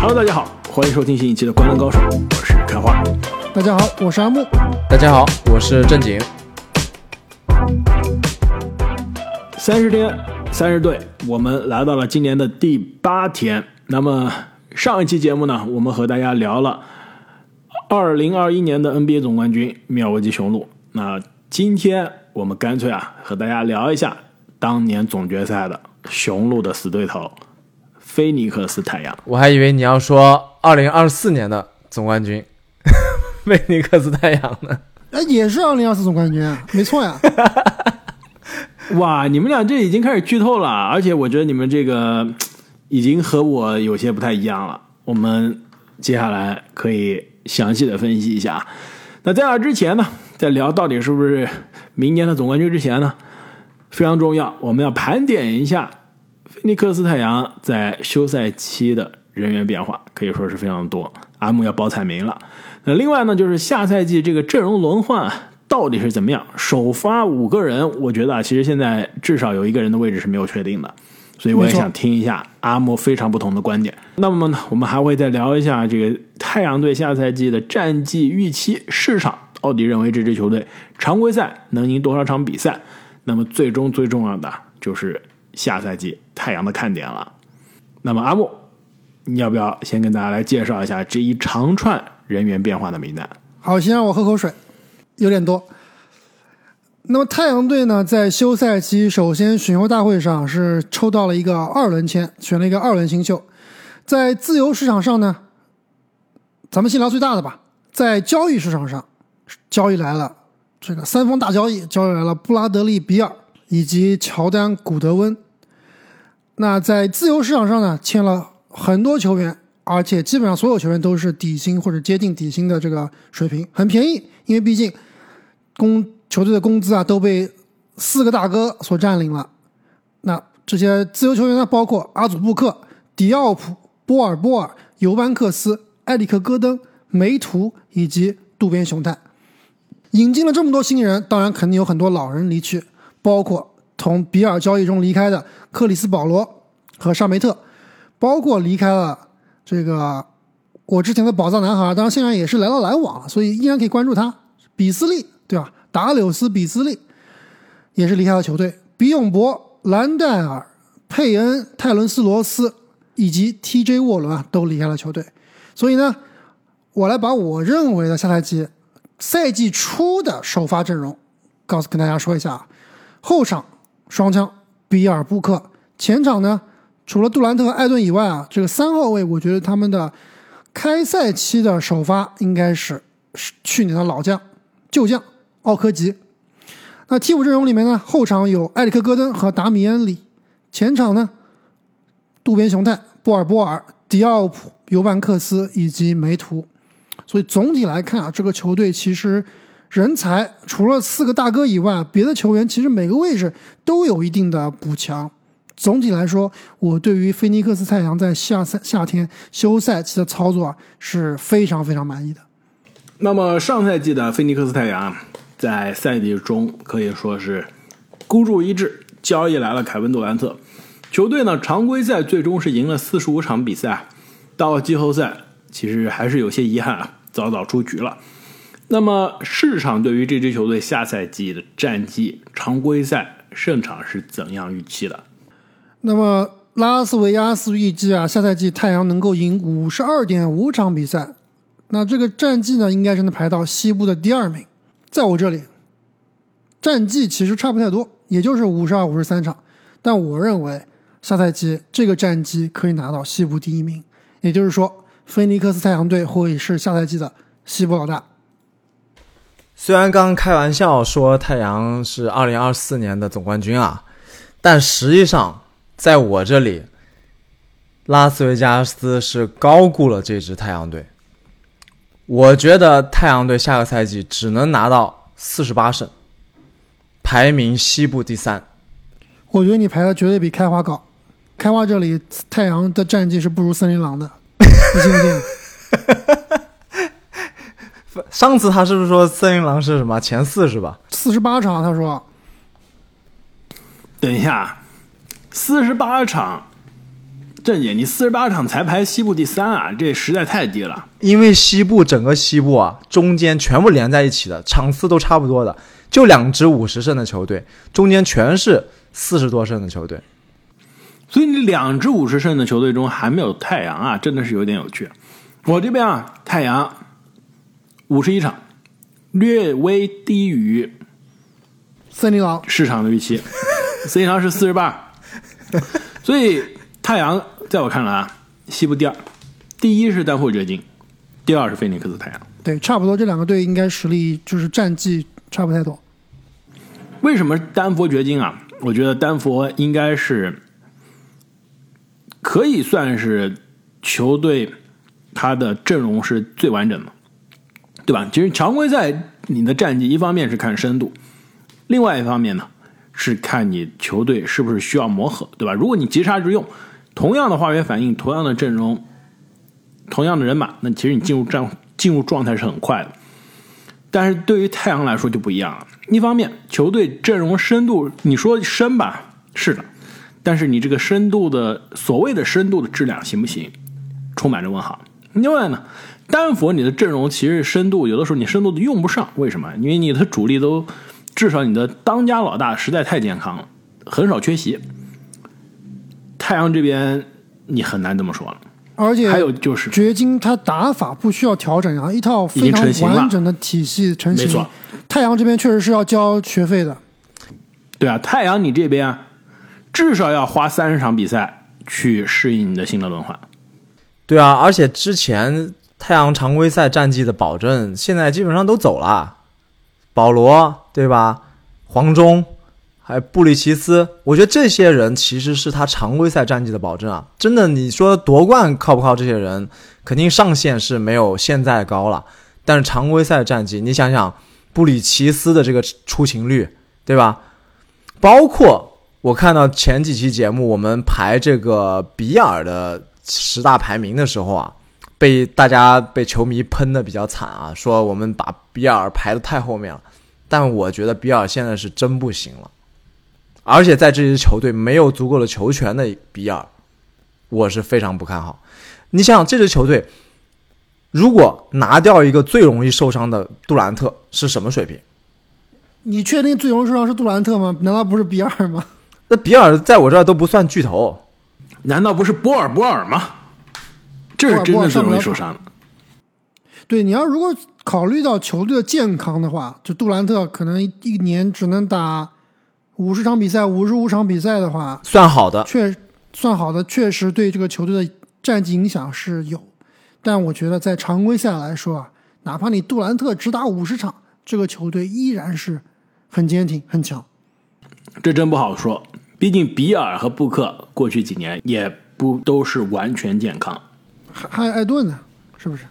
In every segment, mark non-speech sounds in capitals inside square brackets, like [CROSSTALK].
Hello，大家好，欢迎收听新一期的《灌篮高手》，我是开花。大家好，我是阿木。大家好，我是正经。三十天，三十队，我们来到了今年的第八天。那么上一期节目呢，我们和大家聊了二零二一年的 NBA 总冠军妙维基雄鹿。那今天我们干脆啊，和大家聊一下当年总决赛的雄鹿的死对头菲尼克斯太阳。我还以为你要说二零二四年的总冠军 [LAUGHS] 菲尼克斯太阳呢。哎，也是二零二四总冠军，没错呀。[LAUGHS] 哇，你们俩这已经开始剧透了，而且我觉得你们这个已经和我有些不太一样了。我们接下来可以详细的分析一下。那在那之前呢，在聊到底是不是明年的总冠军之前呢，非常重要，我们要盘点一下菲尼克斯太阳在休赛期的人员变化，可以说是非常多。阿木要报彩名了。那另外呢，就是下赛季这个阵容轮换到底是怎么样？首发五个人，我觉得啊，其实现在至少有一个人的位置是没有确定的，所以我也想听一下阿莫非常不同的观点。那么呢，我们还会再聊一下这个太阳队下赛季的战绩预期，市场到底认为这支球队常规赛能赢多少场比赛？那么最终最重要的就是下赛季太阳的看点了。那么阿木，你要不要先跟大家来介绍一下这一长串人员变化的名单？好，先让我喝口水，有点多。那么太阳队呢，在休赛期首先选秀大会上是抽到了一个二轮签，选了一个二轮新秀。在自由市场上呢，咱们先聊最大的吧。在交易市场上，交易来了这个三方大交易，交易来了布拉德利·比尔以及乔丹·古德温。那在自由市场上呢，签了很多球员，而且基本上所有球员都是底薪或者接近底薪的这个水平，很便宜。因为毕竟工球队的工资啊都被四个大哥所占领了。那这些自由球员呢，包括阿祖布克、迪奥普、波尔波尔、尤班克斯、埃里克戈登、梅图以及渡边雄太。引进了这么多新人，当然肯定有很多老人离去，包括从比尔交易中离开的克里斯保罗和沙梅特，包括离开了这个我之前的宝藏男孩，当然现在也是来到篮网了，所以依然可以关注他。比斯利对吧？达柳斯比斯利也是离开了球队，比永博、兰戴尔、佩恩、泰伦斯罗斯以及 TJ 沃伦啊都离开了球队，所以呢，我来把我认为的下赛季。赛季初的首发阵容，告诉跟大家说一下，后场双枪比尔布克，前场呢除了杜兰特和、艾顿以外啊，这个三号位我觉得他们的开赛期的首发应该是去年的老将旧将奥科吉。那替补阵容里面呢，后场有埃里克戈登和达米恩里，前场呢渡边雄太、波尔波尔、迪奥普、尤万克斯以及梅图。所以总体来看啊，这个球队其实人才除了四个大哥以外，别的球员其实每个位置都有一定的补强。总体来说，我对于菲尼克斯太阳在夏赛夏天休赛期的操作是非常非常满意的。那么上赛季的菲尼克斯太阳在赛季中可以说是孤注一掷，交易来了凯文杜兰特。球队呢常规赛最终是赢了四十五场比赛，到季后赛其实还是有些遗憾啊。早早出局了。那么市场对于这支球队下赛季的战绩、常规赛胜场是怎样预期的？那么拉斯维加斯预计啊，下赛季太阳能够赢五十二点五场比赛。那这个战绩呢，应该是能排到西部的第二名。在我这里，战绩其实差不太多，也就是五十二、五十三场。但我认为下赛季这个战绩可以拿到西部第一名，也就是说。菲尼克斯太阳队会是下赛季的西部老大。虽然刚开玩笑说太阳是二零二四年的总冠军啊，但实际上在我这里，拉斯维加斯是高估了这支太阳队。我觉得太阳队下个赛季只能拿到四十八胜，排名西部第三。我觉得你排的绝对比开花高。开花这里太阳的战绩是不如森林狼的。你信不信。[LAUGHS] 上次他是不是说森林狼是什么前四是吧？四十八场，他说。等一下，四十八场，郑姐，你四十八场才排西部第三啊，这实在太低了。因为西部整个西部啊，中间全部连在一起的，场次都差不多的，就两支五十胜的球队，中间全是四十多胜的球队。所以你两支五十胜的球队中还没有太阳啊，真的是有点有趣。我这边啊，太阳五十一场，略微低于森林狼市场的预期，森林狼是四十八，所以太阳在我看来啊，西部第二，第一是丹佛掘金，第二是菲尼克斯太阳。对，差不多这两个队应该实力就是战绩差不太多。为什么丹佛掘金啊？我觉得丹佛应该是可以算是球队他的阵容是最完整的，对吧？其实常规赛你的战绩一方面是看深度，另外一方面呢是看你球队是不是需要磨合，对吧？如果你急杀直用，同样的化学反应，同样的阵容，同样的人马，那其实你进入战进入状态是很快的。但是对于太阳来说就不一样了。一方面，球队阵容深度，你说深吧，是的，但是你这个深度的所谓的深度的质量行不行，充满着问号。另外呢，丹佛你的阵容其实深度有的时候你深度都用不上，为什么？因为你的主力都至少你的当家老大实在太健康了，很少缺席。太阳这边你很难这么说了。而且还有就是掘金，他打法不需要调整啊，一套非常完整的体系成型没错。太阳这边确实是要交学费的，对啊，太阳你这边啊，至少要花三十场比赛去适应你的新的轮换。对啊，而且之前太阳常规赛战绩的保证，现在基本上都走了，保罗对吧？黄忠，还有布里奇斯，我觉得这些人其实是他常规赛战绩的保证啊。真的，你说夺冠靠不靠？这些人肯定上限是没有现在高了，但是常规赛战绩，你想想布里奇斯的这个出勤率，对吧？包括我看到前几期节目，我们排这个比尔的十大排名的时候啊，被大家被球迷喷的比较惨啊，说我们把比尔排的太后面了。但我觉得比尔现在是真不行了，而且在这支球队没有足够的球权的比尔，我是非常不看好。你想想这支球队，如果拿掉一个最容易受伤的杜兰特，是什么水平？你确定最容易受伤是杜兰特吗？难道不是比尔吗？那比尔在我这儿都不算巨头。难道不是波尔波尔吗？这是真的是容易受伤的。对，你要如果考虑到球队的健康的话，就杜兰特可能一年只能打五十场比赛、五十五场比赛的话，算好的，确算好的，确实对这个球队的战绩影响是有。但我觉得在常规赛来说啊，哪怕你杜兰特只打五十场，这个球队依然是很坚挺、很强。这真不好说，毕竟比尔和布克过去几年也不都是完全健康。还还有艾顿呢，是不是？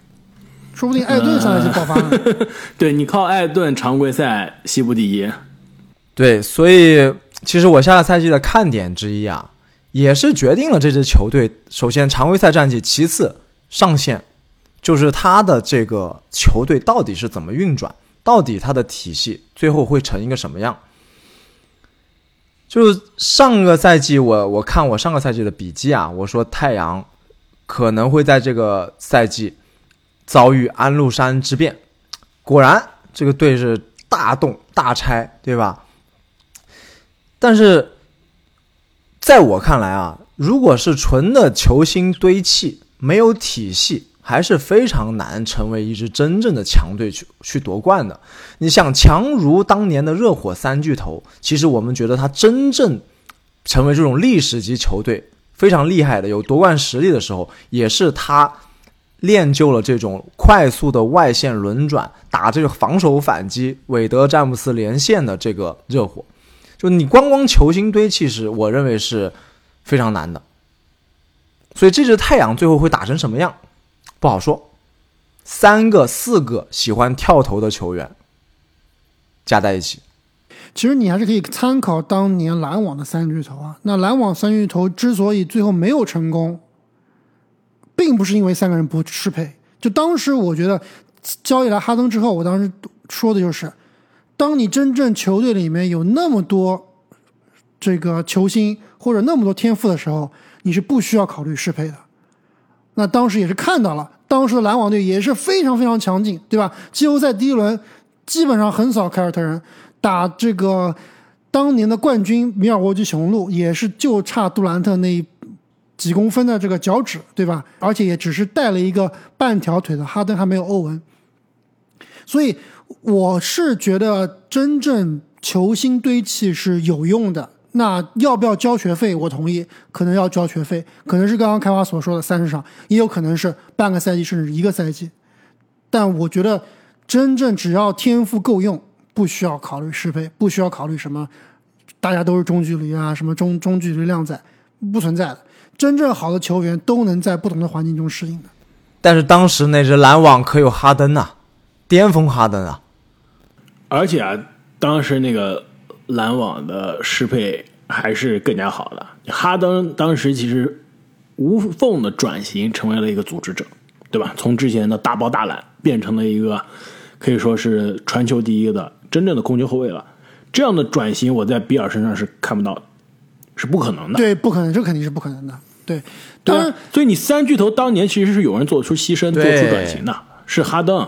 说不定艾顿上来就爆发了。[LAUGHS] 对你靠艾顿常规赛西部第一，对，所以其实我下个赛季的看点之一啊，也是决定了这支球队首先常规赛战绩，其次上限，就是他的这个球队到底是怎么运转，到底他的体系最后会成一个什么样。就是上个赛季我我看我上个赛季的笔记啊，我说太阳可能会在这个赛季遭遇安禄山之变，果然这个队是大动大拆，对吧？但是在我看来啊，如果是纯的球星堆砌，没有体系，还是非常难成为一支真正的强队去去夺冠的。你想，强如当年的热火三巨头，其实我们觉得他真正成为这种历史级球队非常厉害的、有夺冠实力的时候，也是他练就了这种快速的外线轮转、打这个防守反击、韦德、詹姆斯连线的这个热火。就你光光球星堆砌是，我认为是非常难的。所以这支太阳最后会打成什么样，不好说。三个、四个喜欢跳投的球员加在一起，其实你还是可以参考当年篮网的三巨头啊。那篮网三巨头之所以最后没有成功，并不是因为三个人不适配。就当时我觉得交易来哈登之后，我当时说的就是，当你真正球队里面有那么多这个球星或者那么多天赋的时候，你是不需要考虑适配的。那当时也是看到了，当时的篮网队也是非常非常强劲，对吧？季后赛第一轮基本上横扫凯尔特人，打这个当年的冠军米尔沃基雄鹿也是就差杜兰特那几公分的这个脚趾，对吧？而且也只是带了一个半条腿的哈登，还没有欧文。所以我是觉得真正球星堆砌是有用的。那要不要交学费？我同意，可能要交学费，可能是刚刚开花所说的三十场，也有可能是半个赛季甚至一个赛季。但我觉得，真正只要天赋够用，不需要考虑适配，不需要考虑什么，大家都是中距离啊，什么中中距离靓仔，不存在的。真正好的球员都能在不同的环境中适应的。但是当时那支篮网可有哈登呐，巅峰哈登啊，而且啊，当时那个。篮网的适配还是更加好的。哈登当时其实无缝的转型成为了一个组织者，对吧？从之前的大包大揽变成了一个可以说是传球第一的真正的控球后卫了。这样的转型，我在比尔身上是看不到的，是不可能的。对，不可能，这肯定是不可能的。对，当然，所以你三巨头当年其实是有人做出牺牲、做出转型的，是哈登。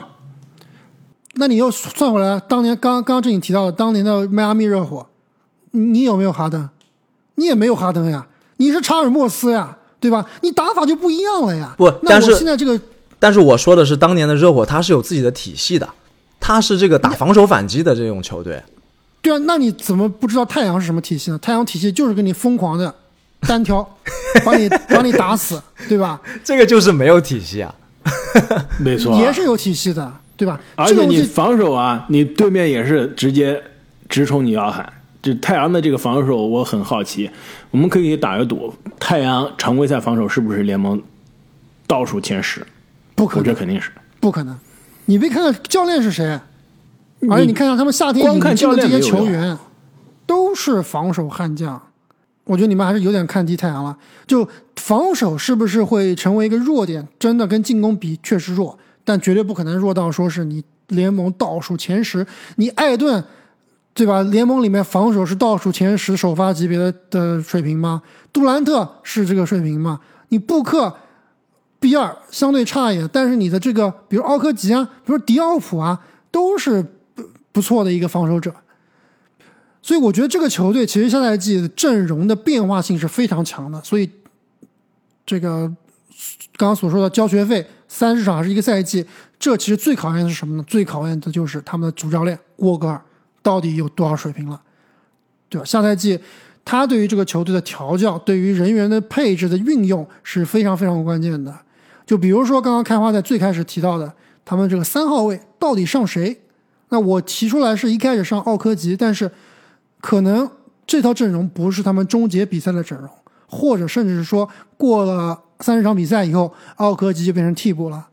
那你又算回来，当年刚刚刚这你提到的当年的迈阿密热火，你有没有哈登？你也没有哈登呀，你是查尔莫斯呀，对吧？你打法就不一样了呀。不，但是现在这个，但是我说的是当年的热火，它是有自己的体系的，他是这个打防守反击的这种球队。对啊，那你怎么不知道太阳是什么体系呢？太阳体系就是跟你疯狂的 [LAUGHS] 单挑，把你把你打死，对吧？[LAUGHS] 这个就是没有体系啊，[LAUGHS] 没错，也是有体系的。对吧？而且你防守啊，你对面也是直接直冲你要喊。就太阳的这个防守，我很好奇。我们可以打个赌，太阳常规赛防守是不是联盟倒数前十？不可能，这肯定是不可能。你别看看教练是谁？而且你看看他们夏天引进的这些球员，都是防守悍将。我觉得你们还是有点看低太阳了。就防守是不是会成为一个弱点？真的跟进攻比，确实弱。但绝对不可能弱到说是你联盟倒数前十，你艾顿，对吧？联盟里面防守是倒数前十首发级别的的水平吗？杜兰特是这个水平吗？你布克、B 二相对差一点，但是你的这个，比如奥科吉啊，比如迪奥普啊，都是不不错的一个防守者。所以我觉得这个球队其实下赛季阵容的变化性是非常强的。所以这个刚刚所说的交学费。三十场还是一个赛季，这其实最考验的是什么呢？最考验的就是他们的主教练沃格尔到底有多少水平了，对吧？下赛季他对于这个球队的调教，对于人员的配置的运用是非常非常关键的。就比如说刚刚开花在最开始提到的，他们这个三号位到底上谁？那我提出来是一开始上奥科吉，但是可能这套阵容不是他们终结比赛的阵容，或者甚至是说过了。三十场比赛以后，奥科吉就变成替补了。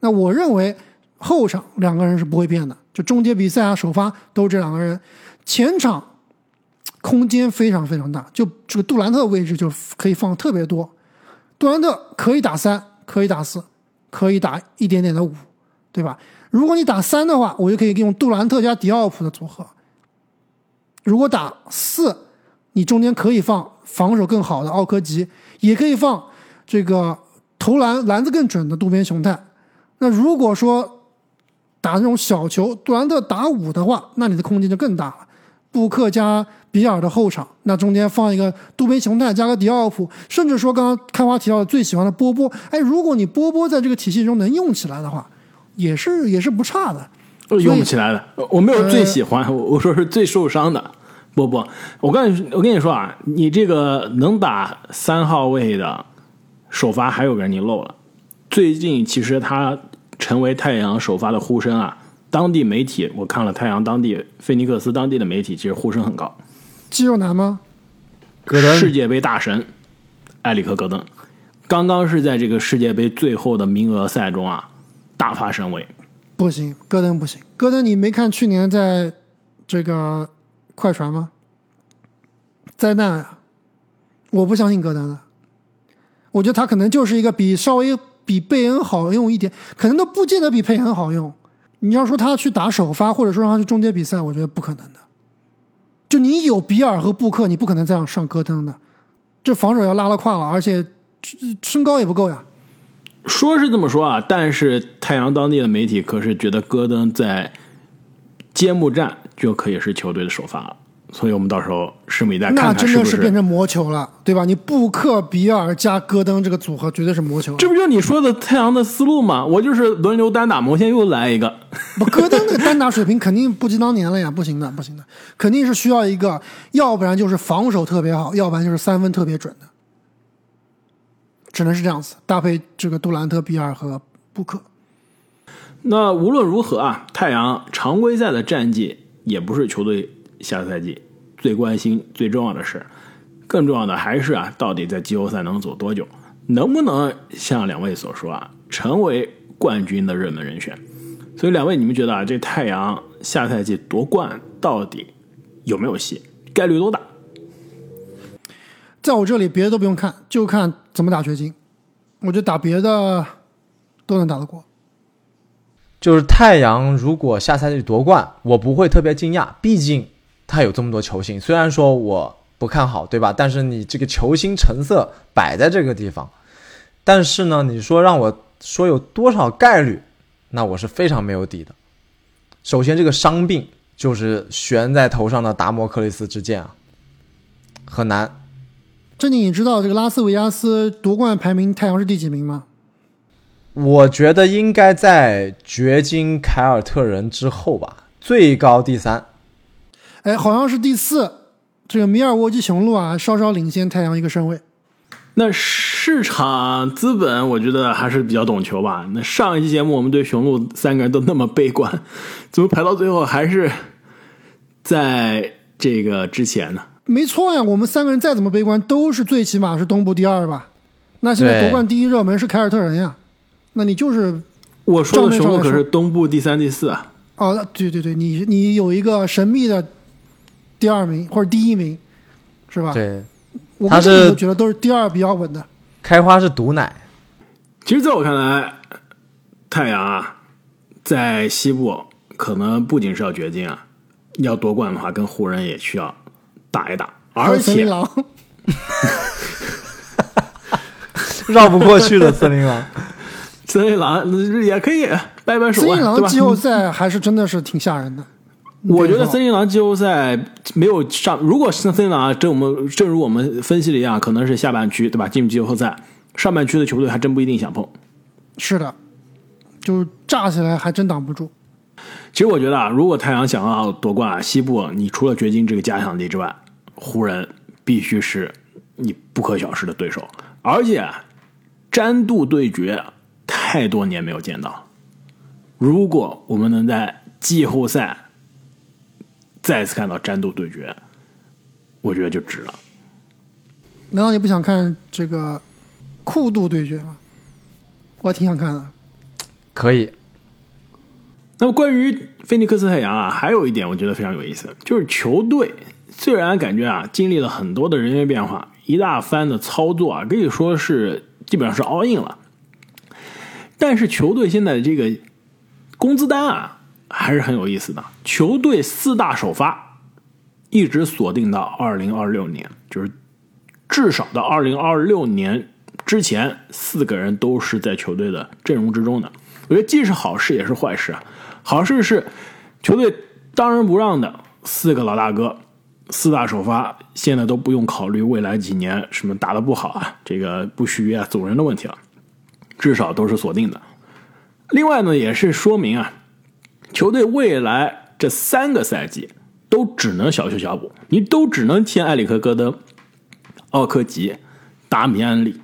那我认为后场两个人是不会变的，就终结比赛啊、首发都这两个人。前场空间非常非常大，就这个杜兰特位置就可以放特别多。杜兰特可以打三，可以打四，可以打一点点的五，对吧？如果你打三的话，我就可以用杜兰特加迪奥普的组合。如果打四，你中间可以放防守更好的奥科吉，也可以放。这个投篮篮子更准的渡边雄太，那如果说打那种小球，杜兰特打五的话，那你的空间就更大了。布克加比尔的后场，那中间放一个渡边雄泰加个迪奥普，甚至说刚刚开花提到的最喜欢的波波，哎，如果你波波在这个体系中能用起来的话，也是也是不差的。用不起来的，我没有最喜欢，我我说是最受伤的波波。我跟你我跟你说啊，你这个能打三号位的。首发还有个人你漏了，最近其实他成为太阳首发的呼声啊，当地媒体我看了太阳当地菲尼克斯当地的媒体，其实呼声很高。肌肉男吗？戈登，世界杯大神埃里克戈登，刚刚是在这个世界杯最后的名额赛中啊大发神威。不行，戈登不行，戈登你没看去年在这个快船吗？灾难啊！我不相信戈登的。我觉得他可能就是一个比稍微比贝恩好用一点，可能都不见得比佩恩好用。你要说他去打首发，或者说让他去终结比赛，我觉得不可能的。就你有比尔和布克，你不可能这样上戈登的。这防守要拉了胯了，而且身高也不够呀。说是这么说啊，但是太阳当地的媒体可是觉得戈登在揭幕战就可以是球队的首发了，所以我们到时候拭目以待，看那真看是不是的是变成魔球了，对吧？你布克、比尔加戈登这个组合绝对是魔球。这不就是你说的太阳的思路吗？我就是轮流单打，我现在又来一个。[LAUGHS] 不，戈登那个单打水平肯定不及当年了呀，不行的，不行的，肯定是需要一个，要不然就是防守特别好，要不然就是三分特别准的，只能是这样子搭配这个杜兰特、比尔和布克。那无论如何啊，太阳常规赛的战绩也不是球队下赛季最关心、最重要的事，更重要的还是啊，到底在季后赛能走多久，能不能像两位所说啊，成为冠军的热门人选。所以两位，你们觉得啊，这太阳下赛季夺冠到底有没有戏？概率多大？在我这里，别的都不用看，就看怎么打掘金。我觉得打别的都能打得过。就是太阳如果下赛季夺冠，我不会特别惊讶，毕竟他有这么多球星。虽然说我不看好，对吧？但是你这个球星成色摆在这个地方，但是呢，你说让我说有多少概率，那我是非常没有底的。首先，这个伤病就是悬在头上的达摩克里斯之剑啊，很难。正经，你知道这个拉斯维加斯夺冠排名太阳是第几名吗？我觉得应该在掘金、凯尔特人之后吧，最高第三。哎，好像是第四。这个米尔沃基雄鹿啊，稍稍领先太阳一个身位。那市场资本，我觉得还是比较懂球吧。那上一期节目我们对雄鹿三个人都那么悲观，怎么排到最后还是在这个之前呢？没错呀，我们三个人再怎么悲观，都是最起码是东部第二吧？那现在夺冠第一热门是凯尔特人呀，那你就是我说的雄鹿可是东部第三、第四啊。哦，对对对，你你有一个神秘的第二名或者第一名，是吧？对，我他是们这里都觉得都是第二比较稳的。开花是毒奶。其实，在我看来，太阳啊，在西部可能不仅是要掘金啊，要夺冠的话，跟湖人也需要打一打，而且森林狼，绕不过去的，[LAUGHS] 森林狼。森林狼也可以掰掰手森腕，对吧？林狼季后赛 [LAUGHS] 还是真的是挺吓人的。我觉得森林狼季后赛没有上，如果是森林狼啊，正我们正如我们分析的一样，可能是下半区对吧？进入季后赛，上半区的球队还真不一定想碰。是的，就炸起来还真挡不住。其实我觉得啊，如果太阳想要夺冠啊，西部你除了掘金这个假想敌之外，湖人必须是你不可小视的对手。而且啊詹杜对决太多年没有见到，如果我们能在季后赛再次看到战斗对决，我觉得就值了。难道你不想看这个酷度对决吗？我挺想看的。可以，那么关于菲尼克斯太阳啊，还有一点我觉得非常有意思，就是球队虽然感觉啊经历了很多的人员变化，一大番的操作啊，可以说是基本上是 all in 了，但是球队现在的这个工资单啊还是很有意思的。球队四大首发一直锁定到二零二六年，就是至少到二零二六年之前，四个人都是在球队的阵容之中的。我觉得既是好事也是坏事啊。好事是球队当仁不让的四个老大哥，四大首发现在都不用考虑未来几年什么打得不好啊，这个不续约啊、走人的问题了，至少都是锁定的。另外呢，也是说明啊，球队未来这三个赛季都只能小修小补，你都只能签埃里克·戈登、奥科吉、达米安·里、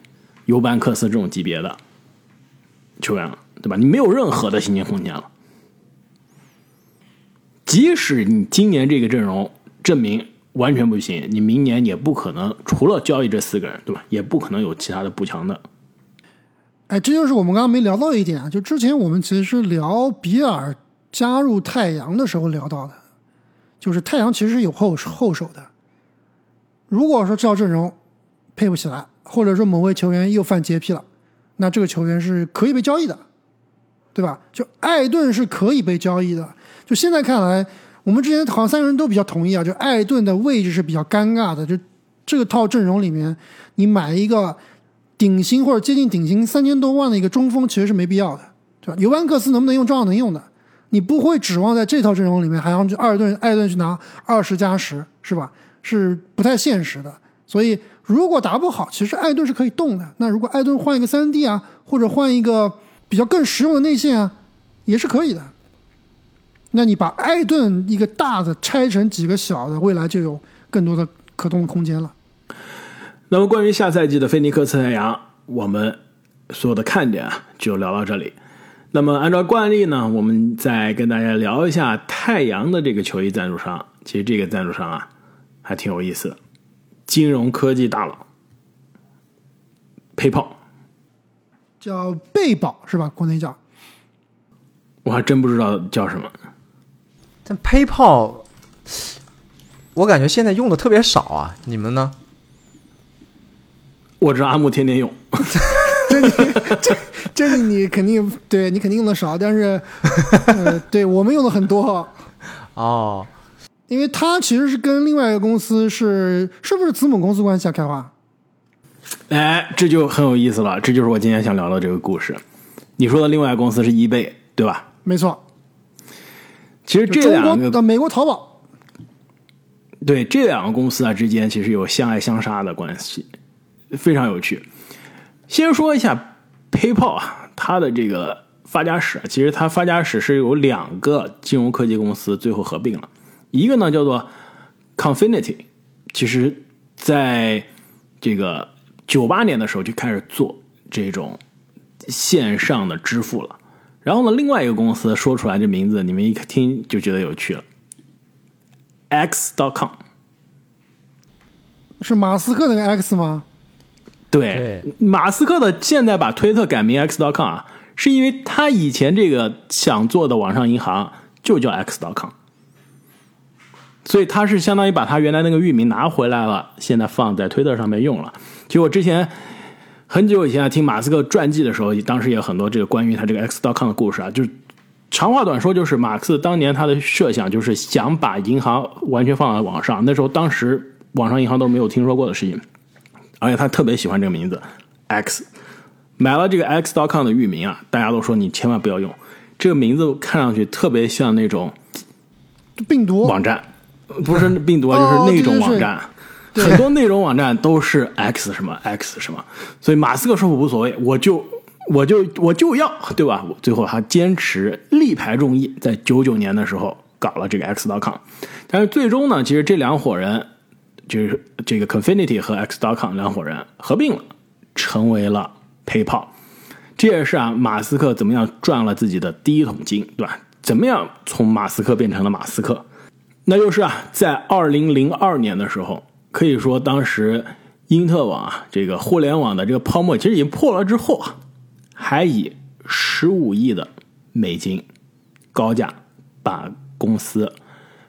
尤班克斯这种级别的球员了，对吧？你没有任何的薪金空间了。即使你今年这个阵容证明完全不行，你明年也不可能除了交易这四个人，对吧？也不可能有其他的补强的。哎，这就是我们刚刚没聊到一点啊，就之前我们其实是聊比尔加入太阳的时候聊到的，就是太阳其实是有后后手的。如果说这套阵容配不起来，或者说某位球员又犯洁癖了，那这个球员是可以被交易的，对吧？就艾顿是可以被交易的。就现在看来，我们之前好像三个人都比较同意啊，就艾顿的位置是比较尴尬的，就这个套阵容里面，你买一个顶薪或者接近顶薪三千多万的一个中锋，其实是没必要的，对吧？尤班克斯能不能用，照样能用的。你不会指望在这套阵容里面还让二顿艾顿去拿二十加十，是吧？是不太现实的。所以如果打不好，其实艾顿是可以动的。那如果艾顿换一个三 D 啊，或者换一个比较更实用的内线啊，也是可以的。那你把艾顿一个大的拆成几个小的，未来就有更多的可动的空间了。那么关于下赛季的菲尼克斯太阳，我们所有的看点啊，就聊到这里。那么按照惯例呢，我们再跟大家聊一下太阳的这个球衣赞助商。其实这个赞助商啊，还挺有意思的，金融科技大佬，PayPal，叫贝宝是吧？国内叫，我还真不知道叫什么。但 PayPal，我感觉现在用的特别少啊，你们呢？我知道阿木天天用。[LAUGHS] 这你这这个你肯定对你肯定用的少，但是呃，对我们用的很多哦，因为它其实是跟另外一个公司是是不是子母公司关系啊？开花，哎，这就很有意思了，这就是我今天想聊的这个故事。你说的另外一个公司是易贝，对吧？没错，其实这两个的美国淘宝，对这两个公司啊之间其实有相爱相杀的关系，非常有趣。先说一下 PayPal 啊，它的这个发家史，其实它发家史是有两个金融科技公司最后合并了，一个呢叫做 Confinity，其实在这个九八年的时候就开始做这种线上的支付了，然后呢，另外一个公司说出来这名字，你们一听就觉得有趣了，X.com，是马斯克那个 X 吗？对，马斯克的现在把推特改名 X.com 啊，是因为他以前这个想做的网上银行就叫 X.com，所以他是相当于把他原来那个域名拿回来了，现在放在推特上面用了。就我之前很久以前听马斯克传记的时候，当时也有很多这个关于他这个 X.com 的故事啊，就是长话短说，就是马克思当年他的设想就是想把银行完全放在网上，那时候当时网上银行都没有听说过的事情。而且他特别喜欢这个名字，X，买了这个 X.com 的域名啊，大家都说你千万不要用，这个名字看上去特别像那种病毒？网站，不是病毒啊，就是那种网站，很多内容网站都是 X 什么 X 什么，所以马斯克说我无所谓，我就我就我就要，对吧？我最后他坚持力排众议，在九九年的时候搞了这个 X.com，但是最终呢，其实这两伙人。就是这个 Confinity 和 X.com 两伙人合并了，成为了 PayPal。这也是啊，马斯克怎么样赚了自己的第一桶金，对吧？怎么样从马斯克变成了马斯克？那就是啊，在二零零二年的时候，可以说当时因特网啊，这个互联网的这个泡沫其实已经破了之后啊，还以十五亿的美金高价把公司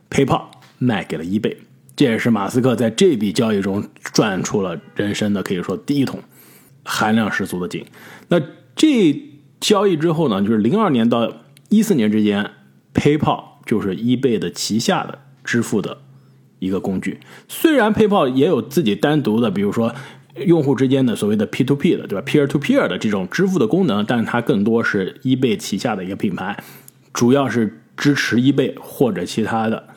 PayPal 卖给了 eBay。这也是马斯克在这笔交易中赚出了人生的可以说第一桶含量十足的金。那这交易之后呢，就是零二年到一四年之间，PayPal 就是 eBay 的旗下的支付的一个工具。虽然 PayPal 也有自己单独的，比如说用户之间的所谓的 P2P 的，对吧？Peer to Peer 的这种支付的功能，但是它更多是 eBay 旗下的一个品牌，主要是支持 eBay 或者其他的。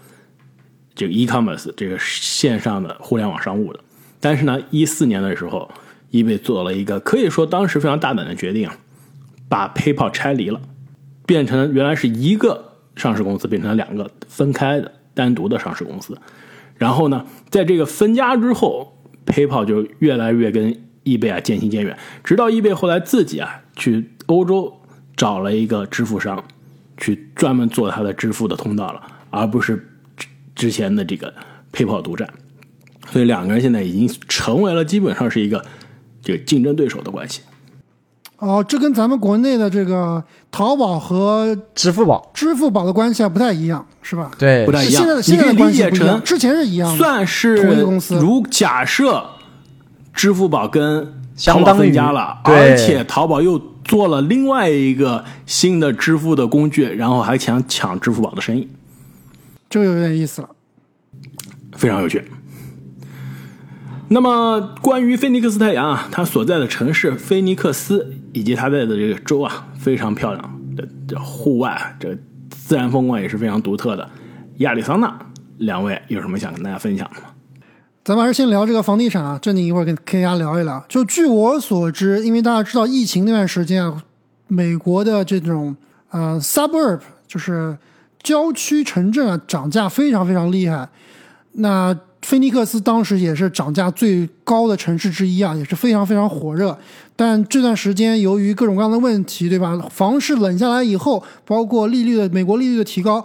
这个 e-commerce 这个线上的互联网商务的，但是呢，一四年的时候，eBay 做了一个可以说当时非常大胆的决定，把 PayPal 拆离了，变成原来是一个上市公司，变成了两个分开的单独的上市公司。然后呢，在这个分家之后，PayPal 就越来越跟 eBay 啊渐行渐远，直到 eBay 后来自己啊去欧洲找了一个支付商，去专门做它的支付的通道了，而不是。之前的这个配炮独占，所以两个人现在已经成为了基本上是一个这个竞争对手的关系。哦，这跟咱们国内的这个淘宝和支付宝、支付宝的关系还不太一样，是吧？对，不太一样。现在的你可以理解成之前是一样的，算是同一个公司。如假设支付宝跟相当分家了，而且淘宝又做了另外一个新的支付的工具，然后还想抢支付宝的生意。这个有点意思了，非常有趣。那么关于菲尼克斯太阳啊，它所在的城市菲尼克斯以及它在的这个州啊，非常漂亮的这户外啊，这自然风光也是非常独特的。亚利桑那，两位有什么想跟大家分享的吗？咱们还是先聊这个房地产啊，正经一会儿跟跟大家聊一聊。就据我所知，因为大家知道疫情那段时间啊，美国的这种呃 suburb 就是郊区城镇啊，涨价非常非常厉害。那菲尼克斯当时也是涨价最高的城市之一啊，也是非常非常火热。但这段时间由于各种各样的问题，对吧？房市冷下来以后，包括利率的美国利率的提高，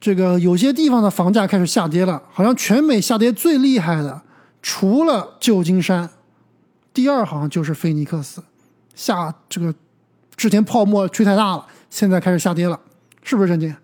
这个有些地方的房价开始下跌了。好像全美下跌最厉害的，除了旧金山，第二行就是菲尼克斯。下这个之前泡沫吹太大了，现在开始下跌了，是不是震惊？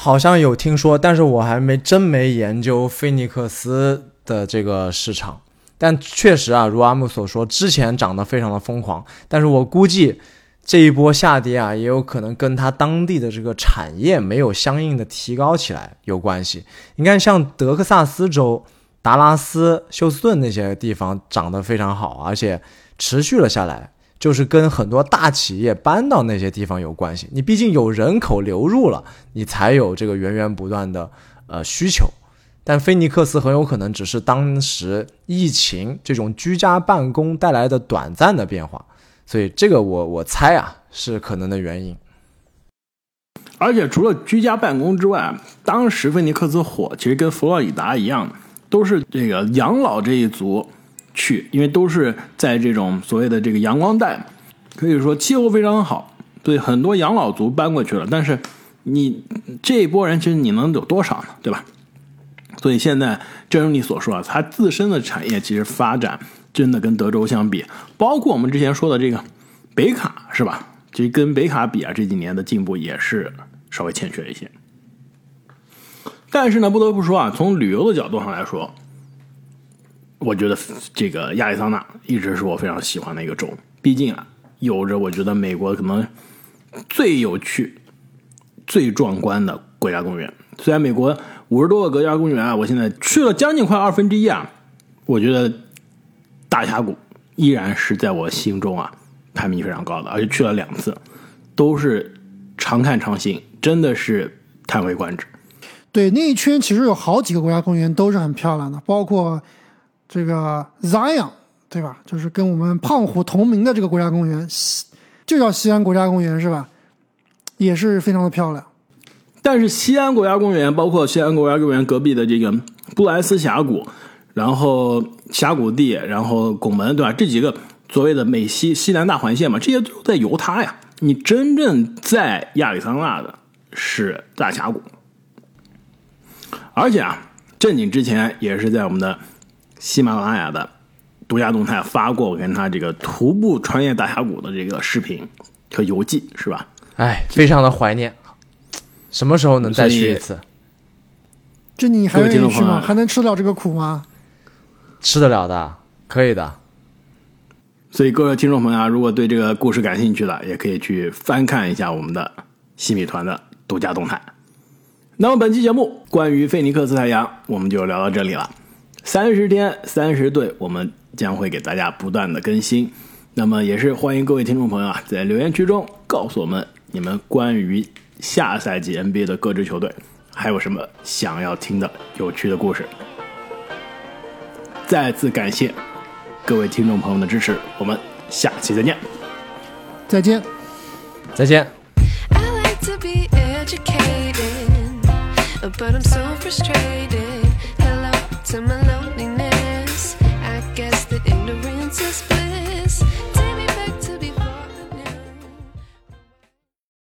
好像有听说，但是我还没真没研究菲尼克斯的这个市场。但确实啊，如阿木所说，之前涨得非常的疯狂。但是我估计这一波下跌啊，也有可能跟它当地的这个产业没有相应的提高起来有关系。你看，像德克萨斯州、达拉斯、休斯顿那些地方涨得非常好，而且持续了下来。就是跟很多大企业搬到那些地方有关系。你毕竟有人口流入了，你才有这个源源不断的呃需求。但菲尼克斯很有可能只是当时疫情这种居家办公带来的短暂的变化，所以这个我我猜啊是可能的原因。而且除了居家办公之外，当时菲尼克斯火，其实跟佛罗里达一样，都是这个养老这一族。去，因为都是在这种所谓的这个阳光带，可以说气候非常好，对很多养老族搬过去了。但是你这一波人，其实你能有多少呢？对吧？所以现在正如你所说啊，它自身的产业其实发展真的跟德州相比，包括我们之前说的这个北卡，是吧？其实跟北卡比啊，这几年的进步也是稍微欠缺一些。但是呢，不得不说啊，从旅游的角度上来说。我觉得这个亚利桑那一直是我非常喜欢的一个州，毕竟啊，有着我觉得美国可能最有趣、最壮观的国家公园。虽然美国五十多个国家公园啊，我现在去了将近快二分之一啊，我觉得大峡谷依然是在我心中啊排名非常高的，而且去了两次，都是常看常新，真的是叹为观止。对，那一圈其实有好几个国家公园都是很漂亮的，包括。这个 Zion 对吧？就是跟我们胖虎同名的这个国家公园，西就叫西安国家公园是吧？也是非常的漂亮。但是西安国家公园，包括西安国家公园隔壁的这个布莱斯峡谷，然后峡谷地，然后拱门，对吧？这几个所谓的美西西南大环线嘛，这些都在犹他呀。你真正在亚利桑那的是大峡谷，而且啊，正经之前也是在我们的。喜马拉雅的独家动态发过我跟他这个徒步穿越大峡谷的这个视频和游记，是吧？哎，非常的怀念。什么时候能再去一次？这你还愿意去吗？还能吃得了这个苦吗？吃得了的，可以的。所以各位听众朋友啊，如果对这个故事感兴趣的，也可以去翻看一下我们的西米团的独家动态。那么本期节目关于菲尼克斯太阳，我们就聊到这里了。三十天三十队，我们将会给大家不断的更新。那么也是欢迎各位听众朋友啊，在留言区中告诉我们你们关于下赛季 NBA 的各支球队还有什么想要听的有趣的故事。再次感谢各位听众朋友的支持，我们下期再见。再见，再见。to my love